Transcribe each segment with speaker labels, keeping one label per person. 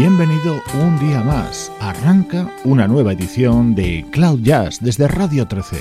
Speaker 1: Bienvenido un día más. Arranca una nueva edición de Cloud Jazz desde Radio 13.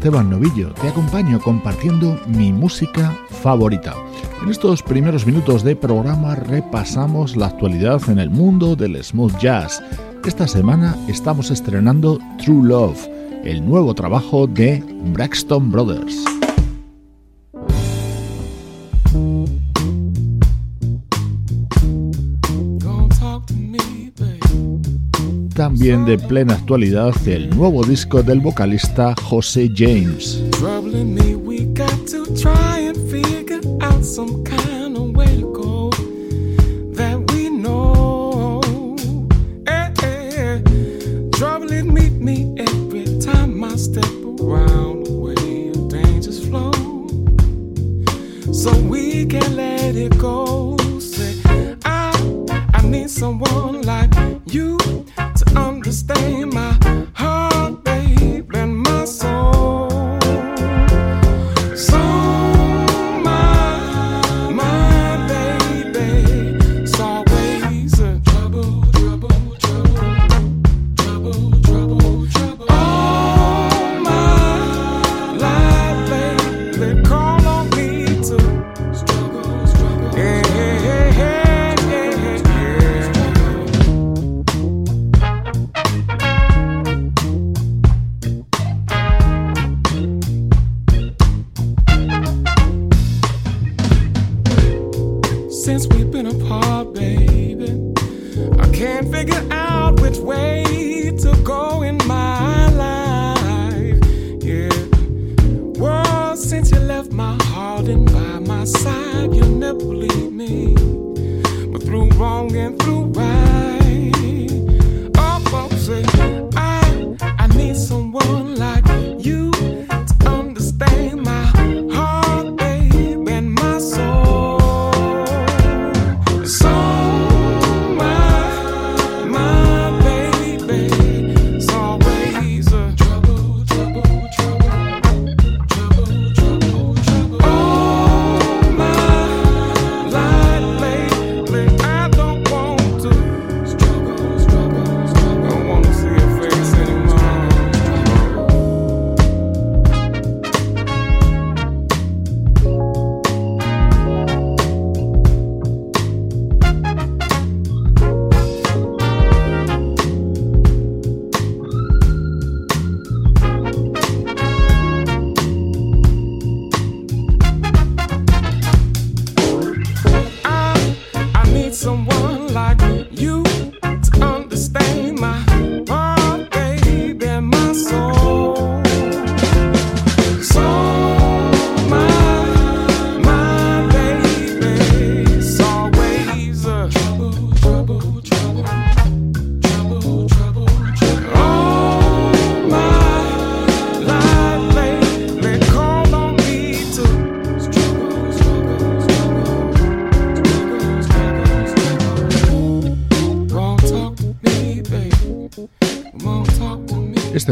Speaker 1: Esteban Novillo, te acompaño compartiendo mi música favorita. En estos primeros minutos de programa repasamos la actualidad en el mundo del smooth jazz. Esta semana estamos estrenando True Love, el nuevo trabajo de Braxton Brothers. También de plena actualidad el nuevo disco del vocalista José James.
Speaker 2: someone like you to stay in my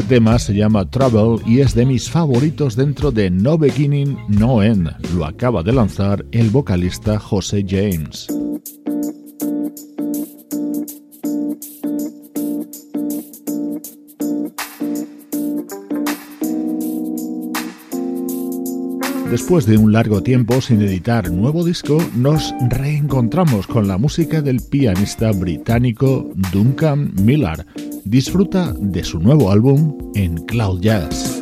Speaker 1: tema se llama Trouble y es de mis favoritos dentro de No Beginning, No End. Lo acaba de lanzar el vocalista José James. Después de un largo tiempo sin editar nuevo disco, nos reencontramos con la música del pianista británico Duncan Miller disfruta de su nuevo álbum en Cloud Jazz.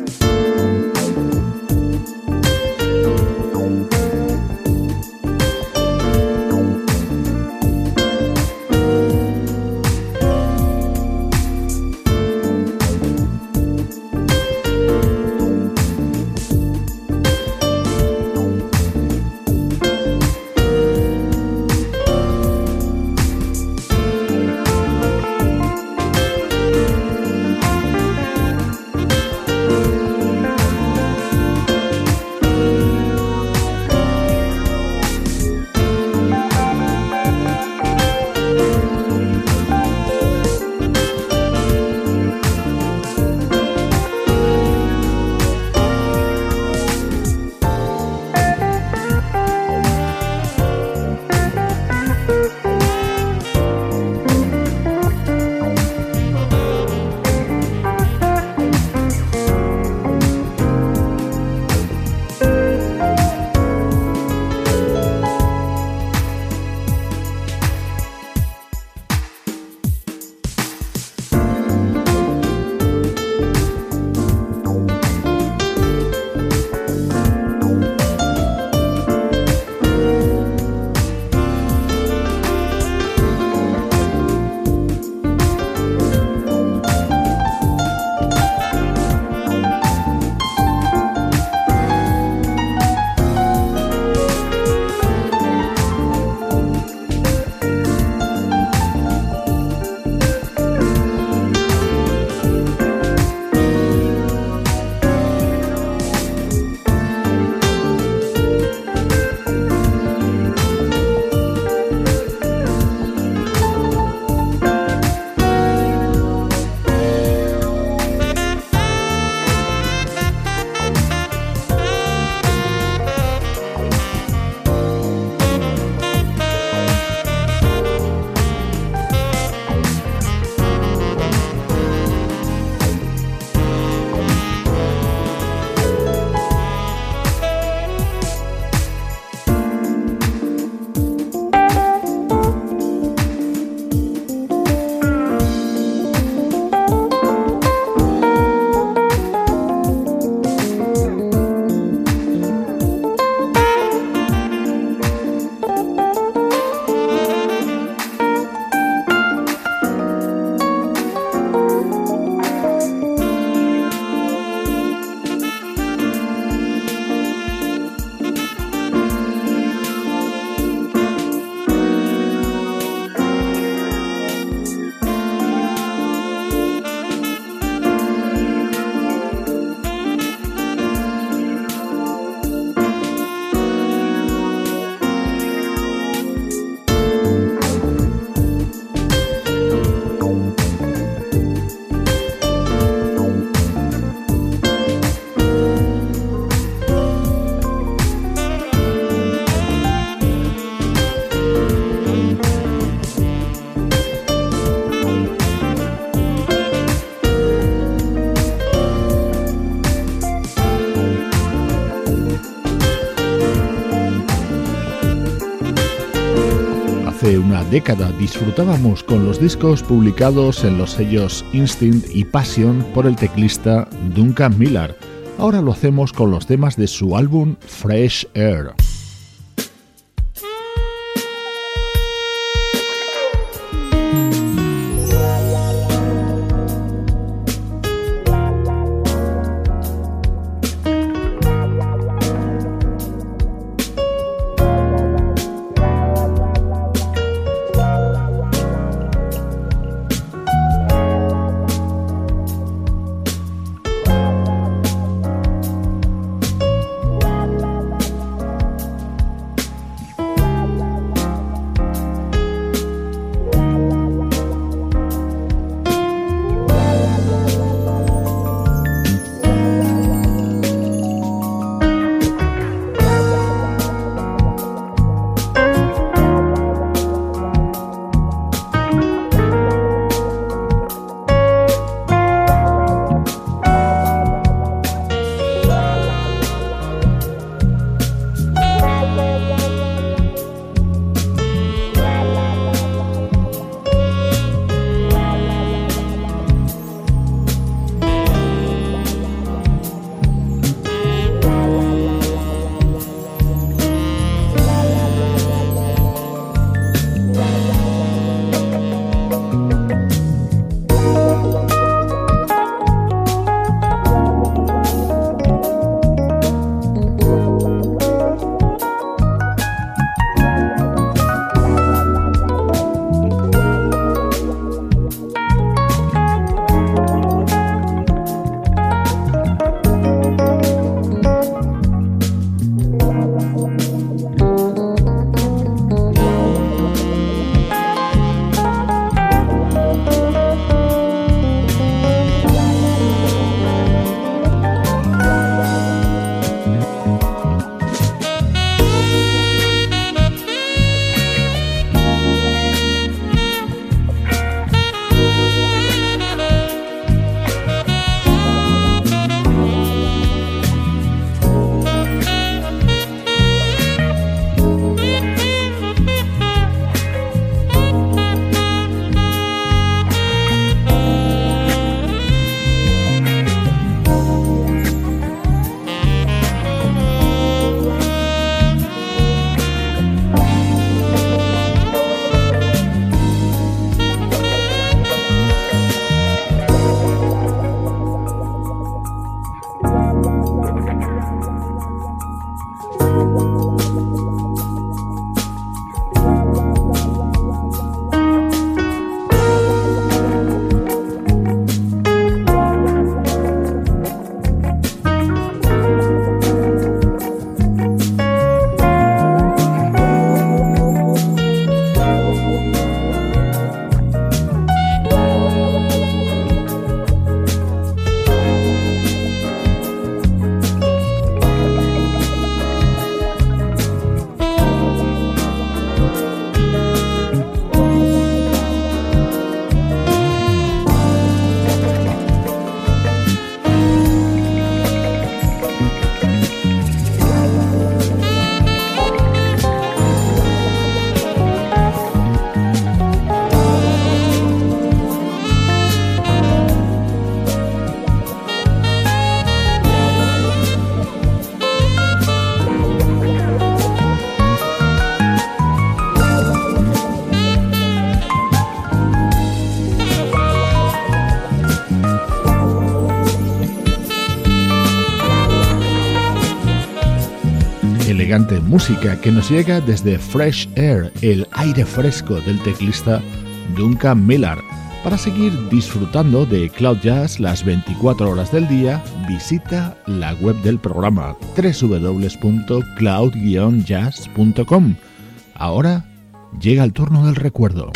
Speaker 1: Década disfrutábamos con los discos publicados en los sellos Instinct y Passion por el teclista Duncan Miller. Ahora lo hacemos con los temas de su álbum Fresh Air. Música que nos llega desde Fresh Air, el aire fresco del teclista Duncan Miller. Para seguir disfrutando de Cloud Jazz las 24 horas del día, visita la web del programa www.cloud-jazz.com. Ahora llega el turno del recuerdo.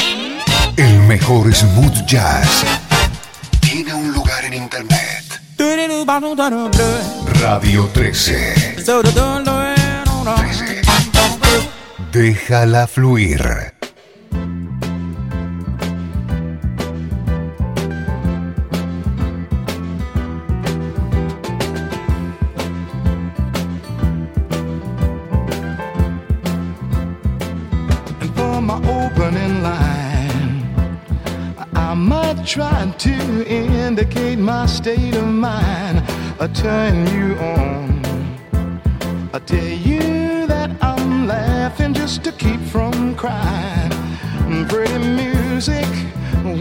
Speaker 3: El mejor smooth jazz tiene un lugar en internet. Radio 13. Déjala fluir.
Speaker 4: trying to indicate my state of mind. I turn you on. Pretty music,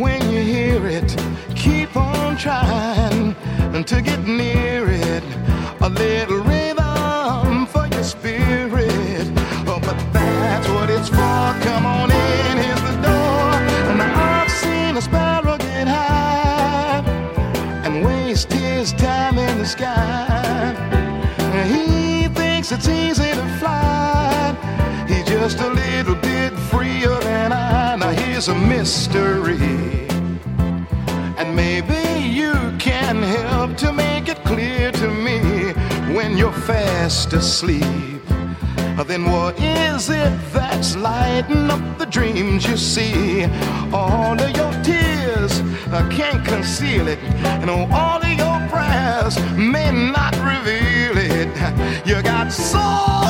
Speaker 4: when you hear it, keep on trying to get near it. A little rhythm for your spirit. Oh, but that's what it's for. Come on in, here's the door. And I've seen a sparrow get high and waste his time in the sky. He thinks it's easy to fly. I. Now here's a mystery. And maybe you can help to make it clear to me when you're fast asleep. Then what is it that's lighting up the dreams you see? All of your tears I can't conceal it, and oh, all of your prayers may not reveal it. You got soul so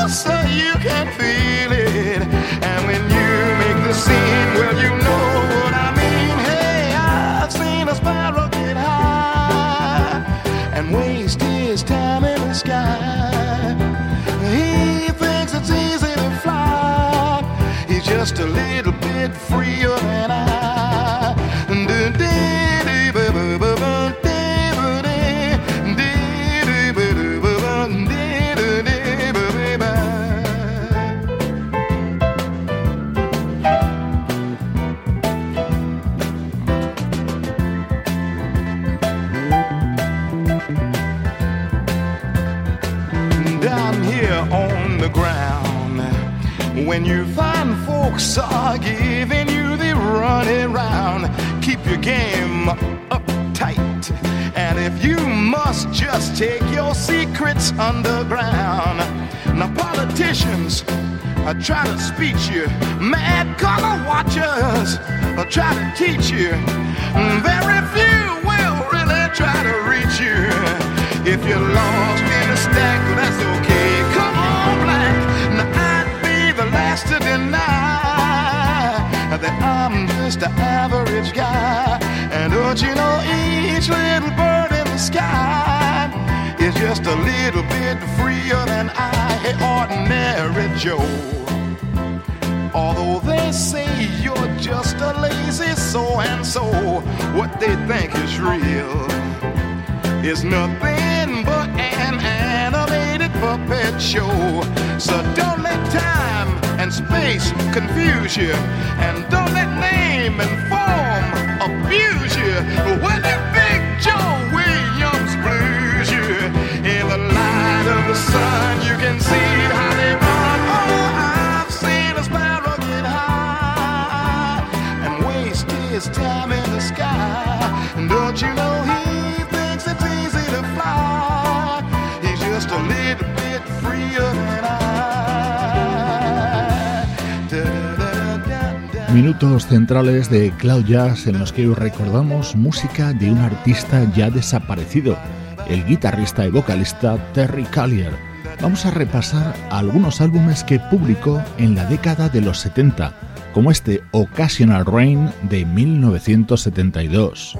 Speaker 4: underground, now politicians I try to speech you, mad color watchers I try to teach you. Mm, very few will really try to reach you. If you're lost in a stack, that's okay. Come on, black. Now I'd be the last to deny that I'm just an average guy. And don't you know each little bird little bit freer than I, ordinary Joe. Although they say you're just a lazy so and so, what they think is real is nothing but an animated puppet show. So don't let time and space confuse you, and don't let name and
Speaker 1: Minutos centrales de Cloud Jazz en los que recordamos música de un artista ya desaparecido, el guitarrista y vocalista Terry Callier. Vamos a repasar algunos álbumes que publicó en la década de los 70, como este Occasional Rain de 1972.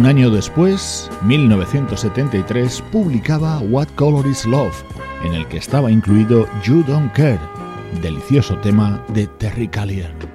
Speaker 1: Un año después, 1973, publicaba What Color Is Love, en el que estaba incluido You Don't Care, delicioso tema de Terry Callier.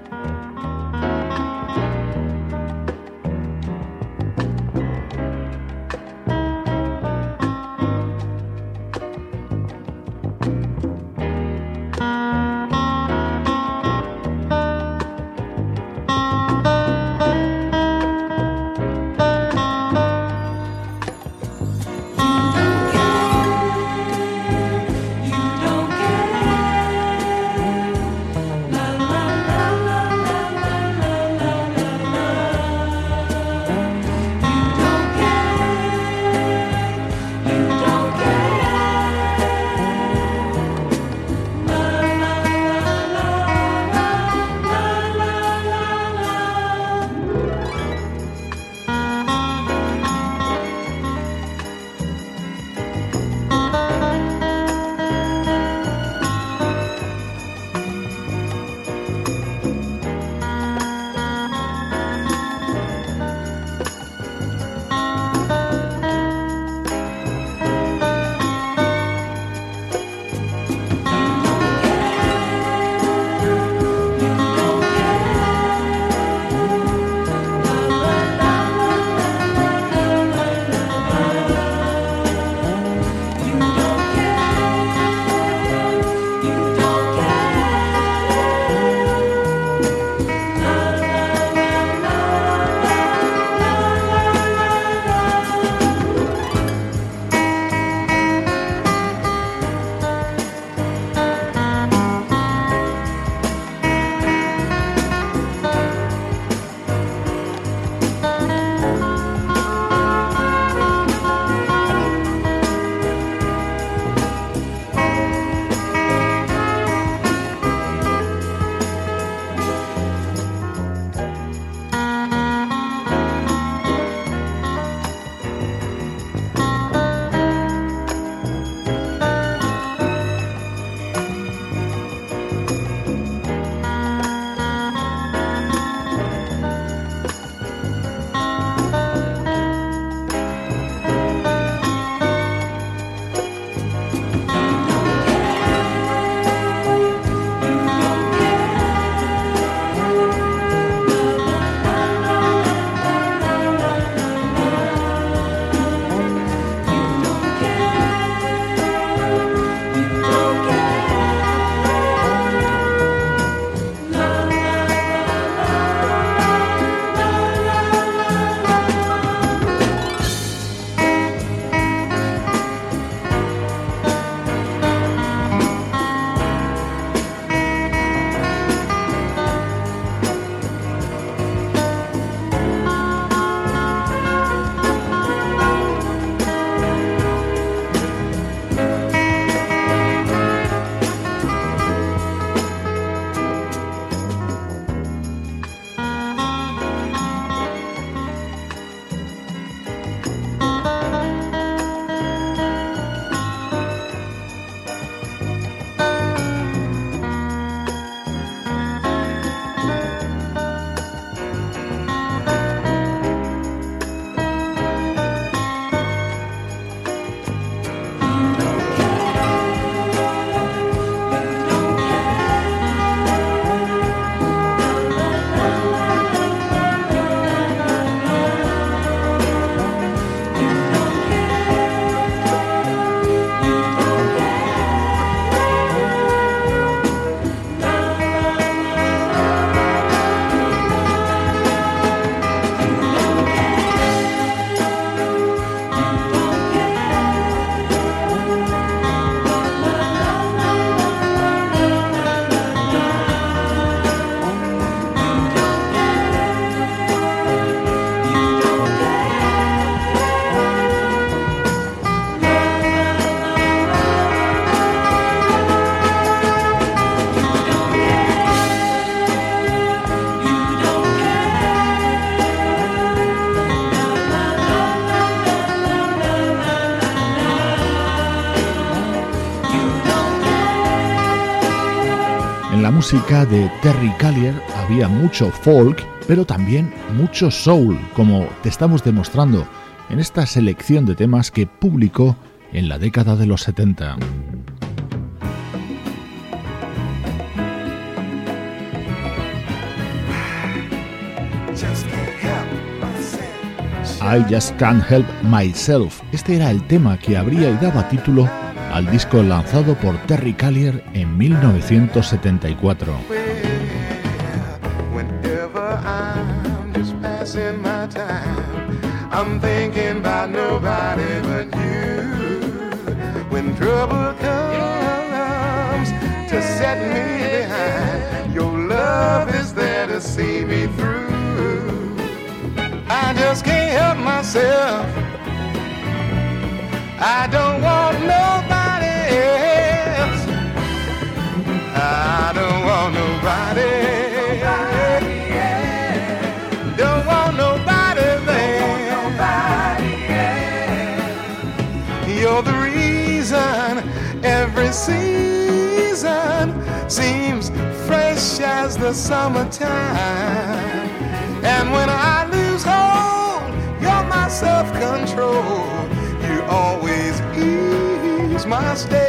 Speaker 4: Música de Terry Callier había mucho folk, pero también mucho soul, como te estamos demostrando en esta selección de temas que publicó en la década de los 70. I Just Can't Help Myself. Este era el tema que habría y daba título al disco lanzado por Terry Callier en 1974. I don't want every season seems fresh as the summertime. And when I lose hold, you're my self control. You always ease my state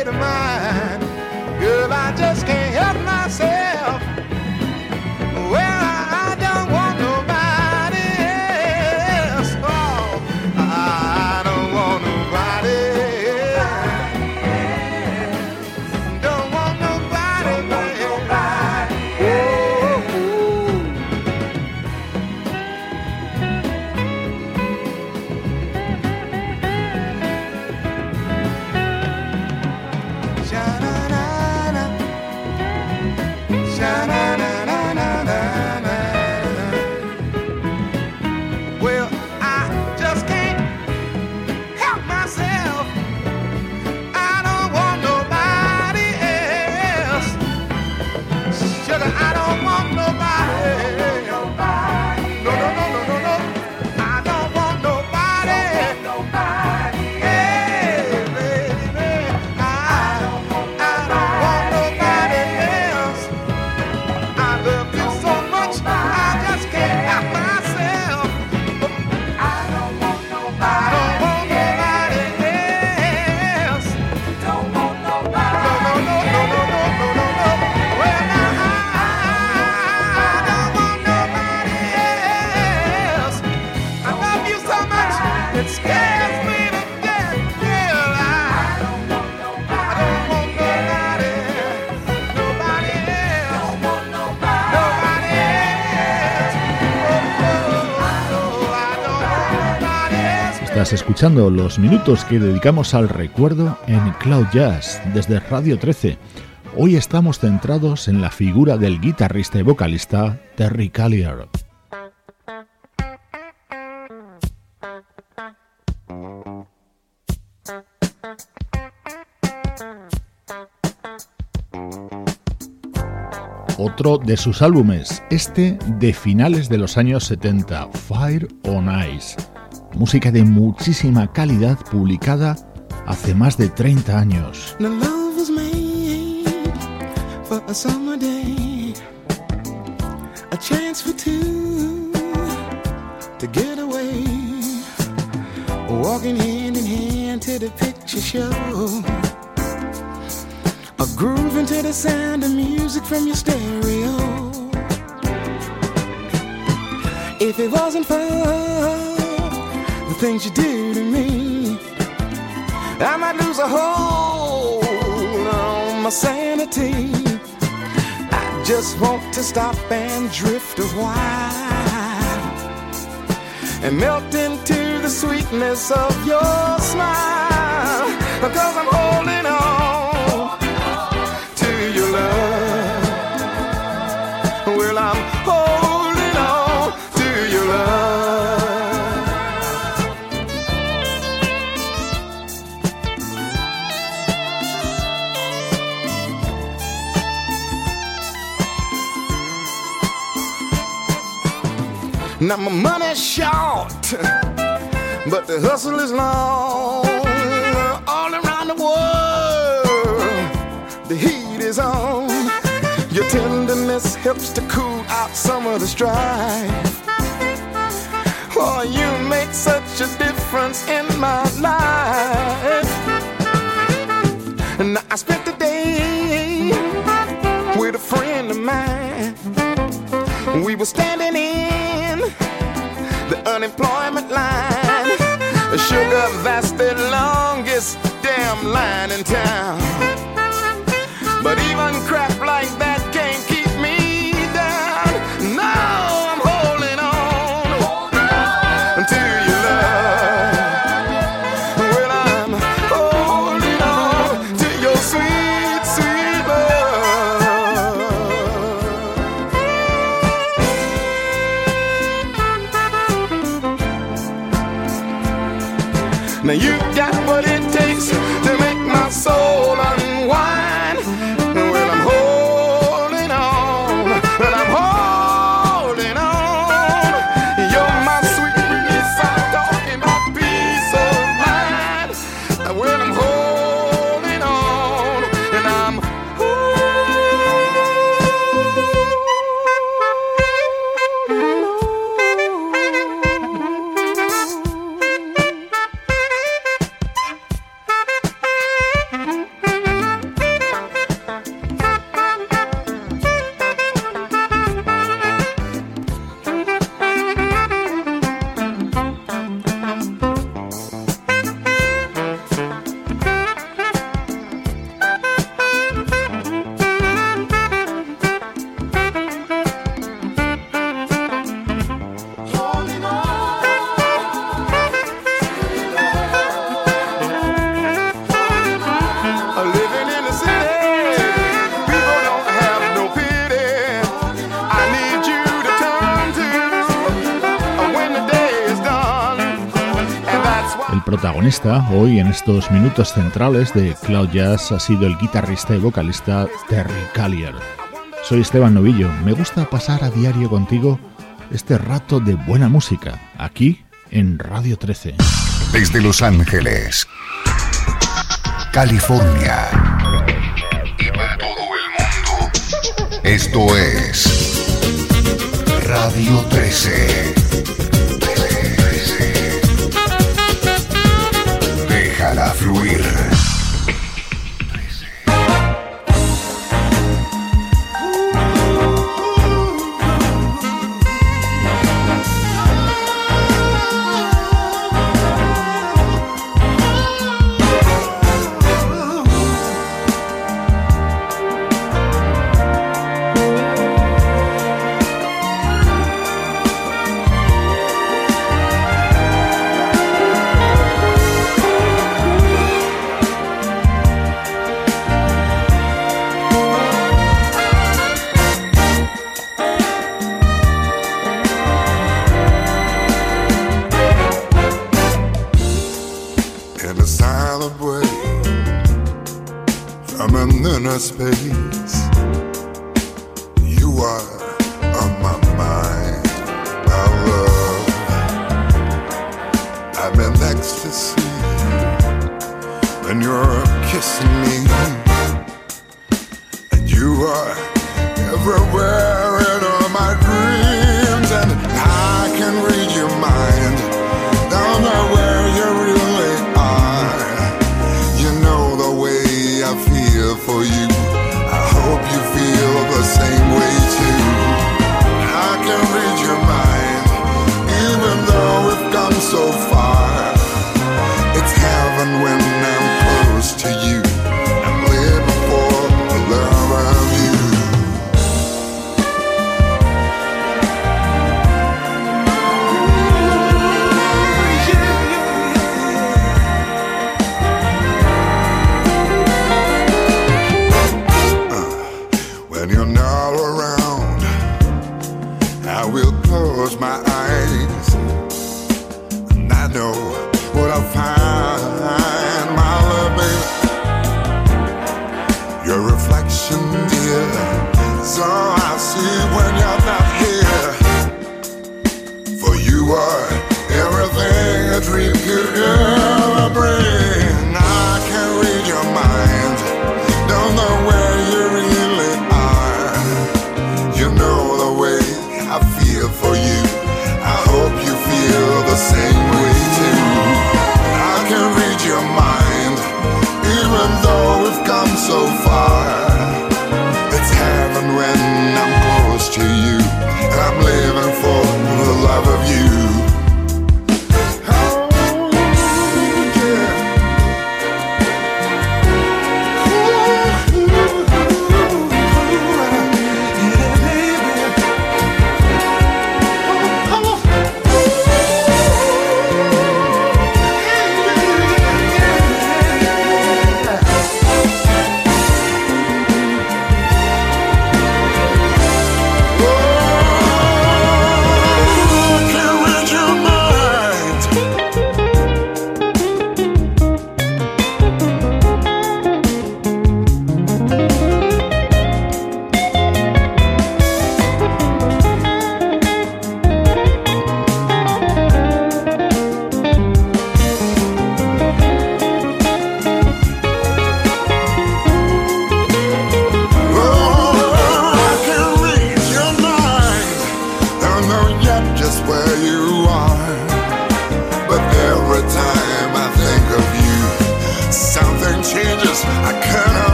Speaker 4: Escuchando los minutos que dedicamos al recuerdo en Cloud Jazz desde Radio 13. Hoy estamos centrados en la figura del guitarrista y vocalista Terry Callier. Otro de sus álbumes, este de finales de los años 70, Fire on Ice. Música de muchísima calidad publicada hace más de 30 años.
Speaker 5: A chance for two to get away, walking hand in hand to the picture show, a groove into the sound of music from your stereo. If it wasn't for things you do to me. I might lose a hold on my sanity. I just want to stop and drift a while and melt into the sweetness of your smile. Because I'm holding Now my money's short, but the hustle is long. All around the world, the heat is on.
Speaker 4: Your tenderness helps to cool out some of the strife. Oh, you make such a difference in my life. And I spent the day with a friend of mine. We were standing line. Sugar, that's the longest damn line in town.
Speaker 1: El protagonista hoy en estos minutos centrales de Cloud Jazz ha sido el guitarrista y vocalista Terry Callier. Soy Esteban Novillo, me gusta pasar a diario contigo este rato de buena música, aquí en Radio 13.
Speaker 6: Desde Los Ángeles, California y para todo el mundo. Esto es Radio 13. 13. Déjala fluir.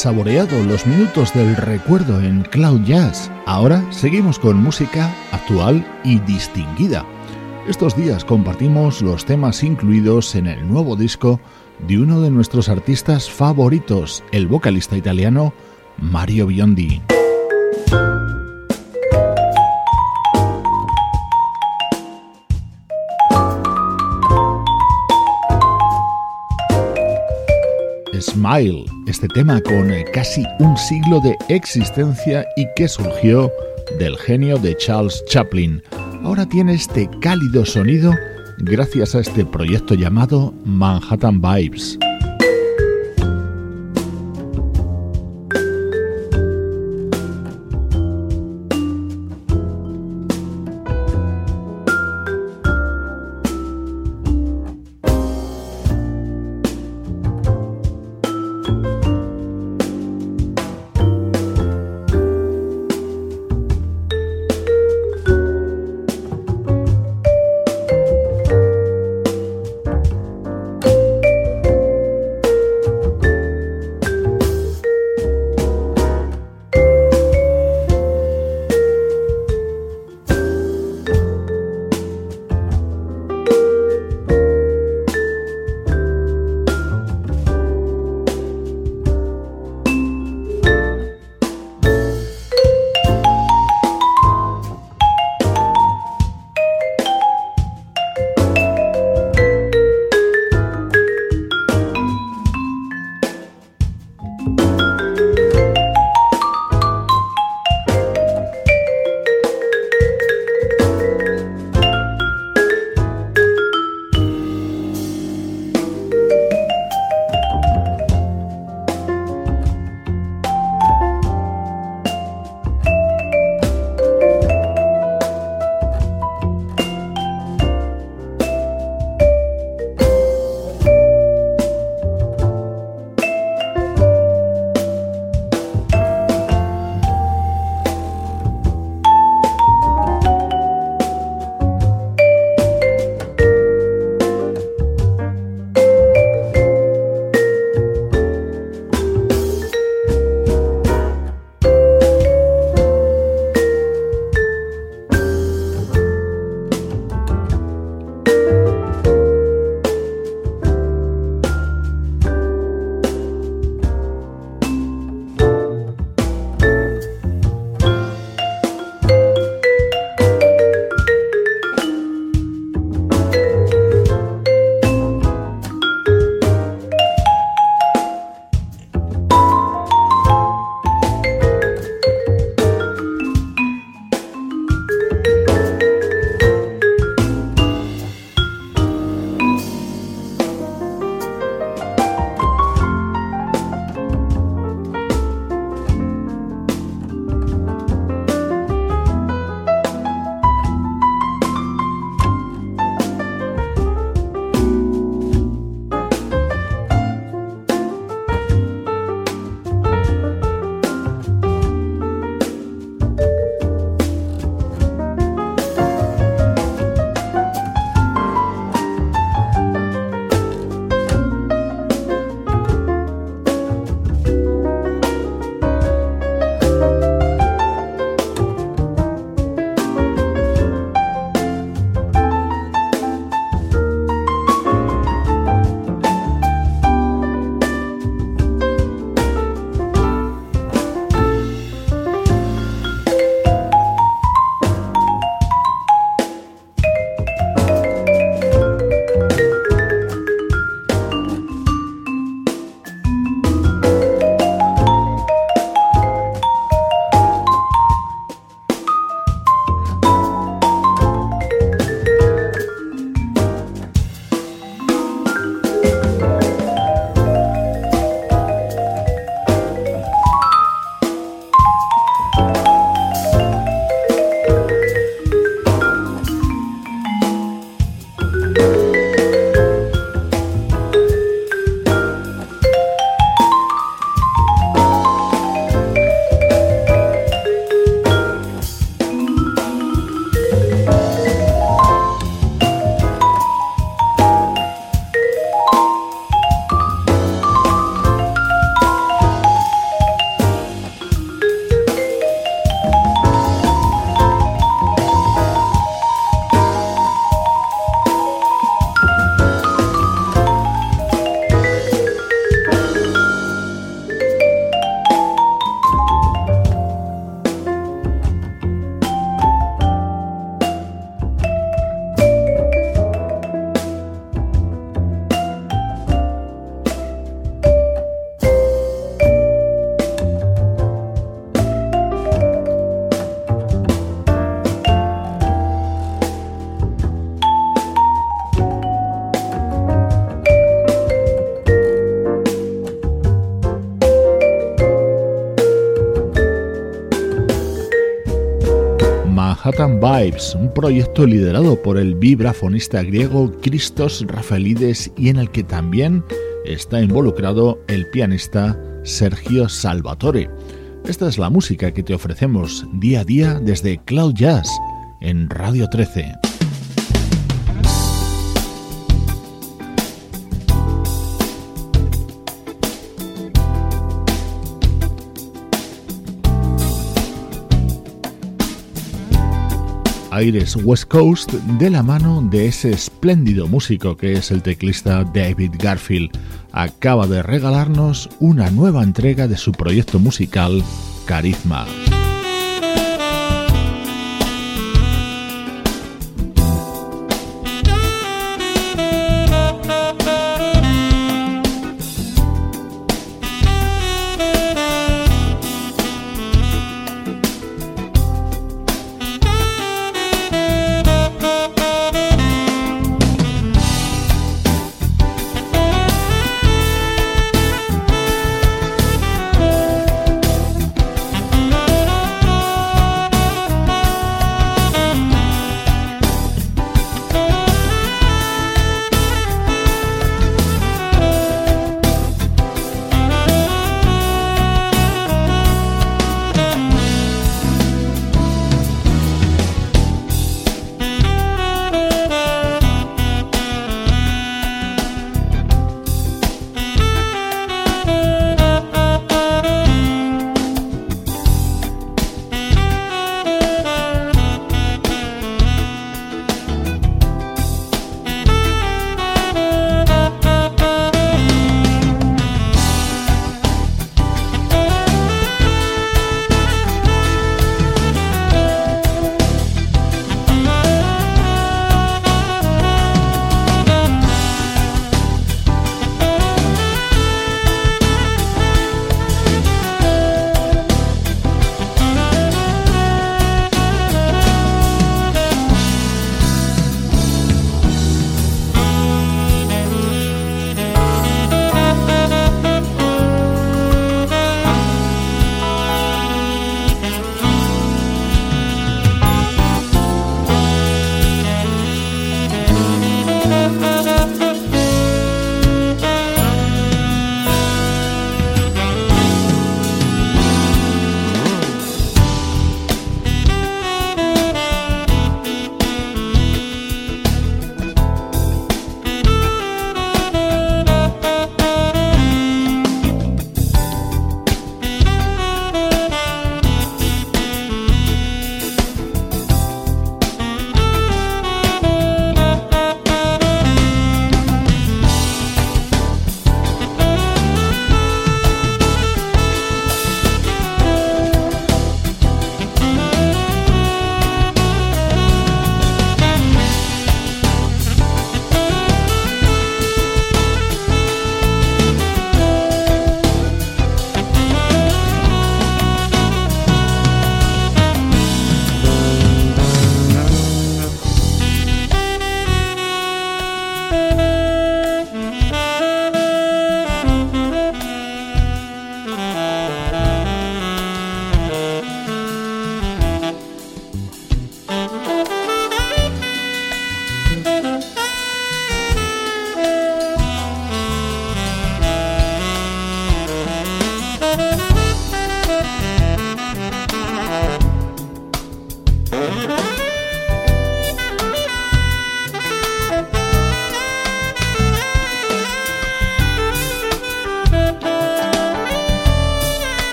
Speaker 1: Saboreado los minutos del recuerdo en Cloud Jazz. Ahora seguimos con música actual y distinguida. Estos días compartimos los temas incluidos en el nuevo disco de uno de nuestros artistas favoritos, el vocalista italiano Mario Biondi. Smile, este tema con eh, casi un siglo de existencia y que surgió del genio de Charles Chaplin. Ahora tiene este cálido sonido gracias a este proyecto llamado Manhattan Vibes. Vibes, un proyecto liderado por el vibrafonista griego Christos Rafaelides y en el que también está involucrado el pianista Sergio Salvatore. Esta es la música que te ofrecemos día a día desde Cloud Jazz en Radio 13. Aires West Coast de la mano de ese espléndido músico que es el teclista David Garfield. Acaba de regalarnos una nueva entrega de su proyecto musical Carisma.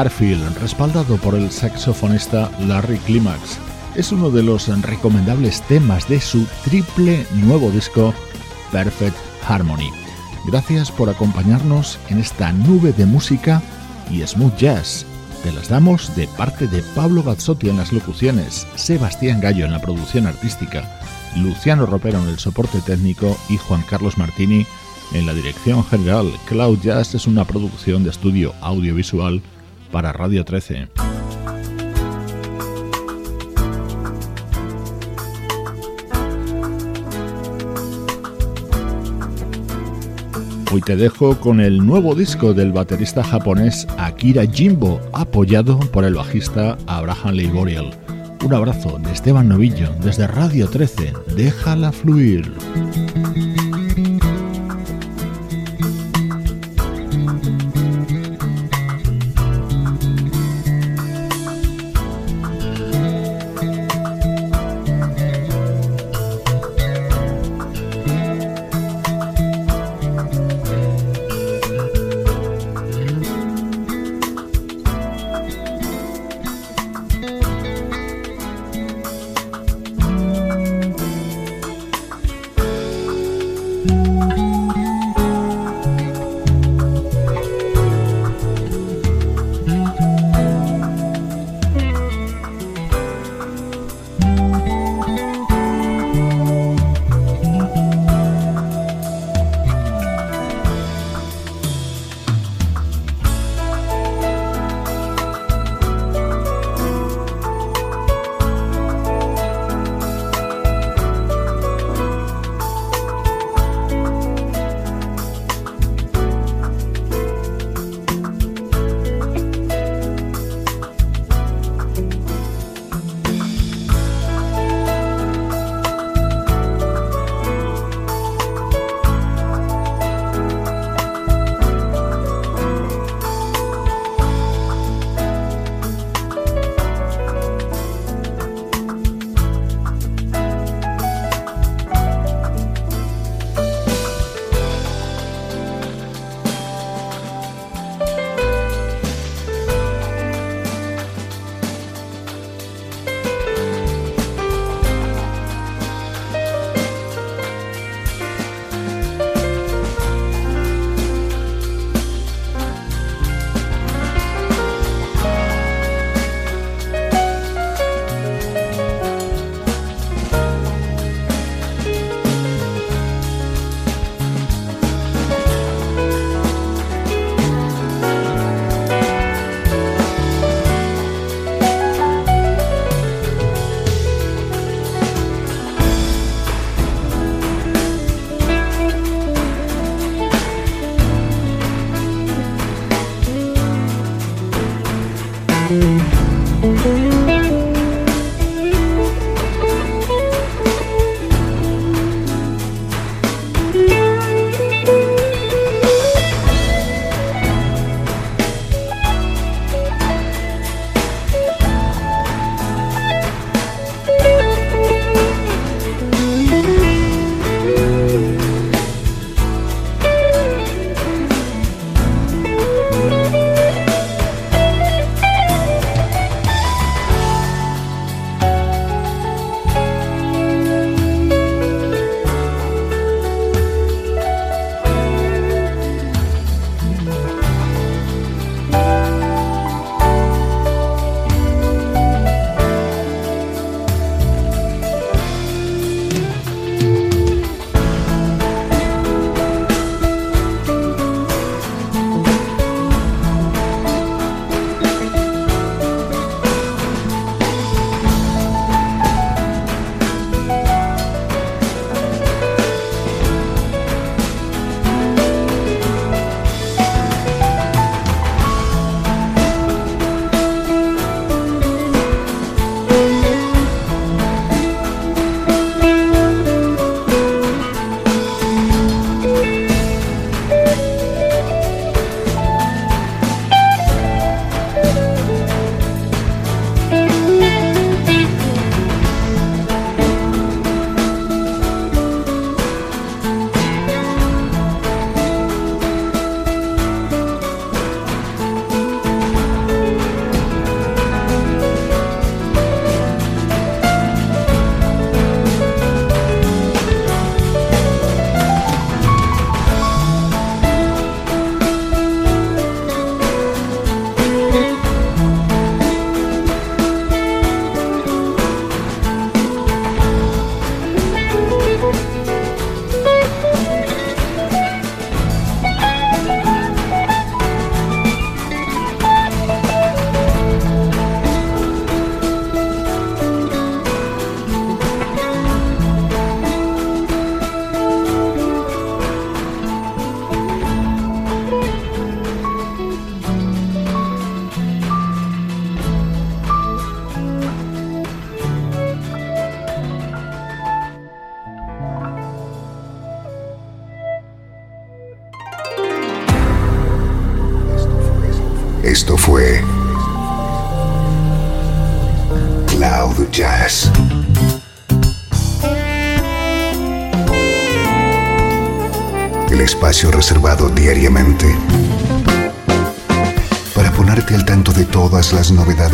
Speaker 1: Garfield, respaldado por el saxofonista Larry Climax. Es uno de los recomendables temas de su triple nuevo disco Perfect Harmony. Gracias por acompañarnos en esta nube de música y smooth jazz. Te las damos de parte de Pablo Gazzotti en las locuciones, Sebastián Gallo en la producción artística, Luciano Ropero en el soporte técnico y Juan Carlos Martini en la dirección general. Cloud Jazz es una producción de estudio audiovisual para Radio 13. Hoy te dejo con el nuevo disco del baterista japonés Akira Jimbo, apoyado por el bajista Abraham Leiboriel. Un abrazo de Esteban Novillo desde Radio 13. Déjala fluir.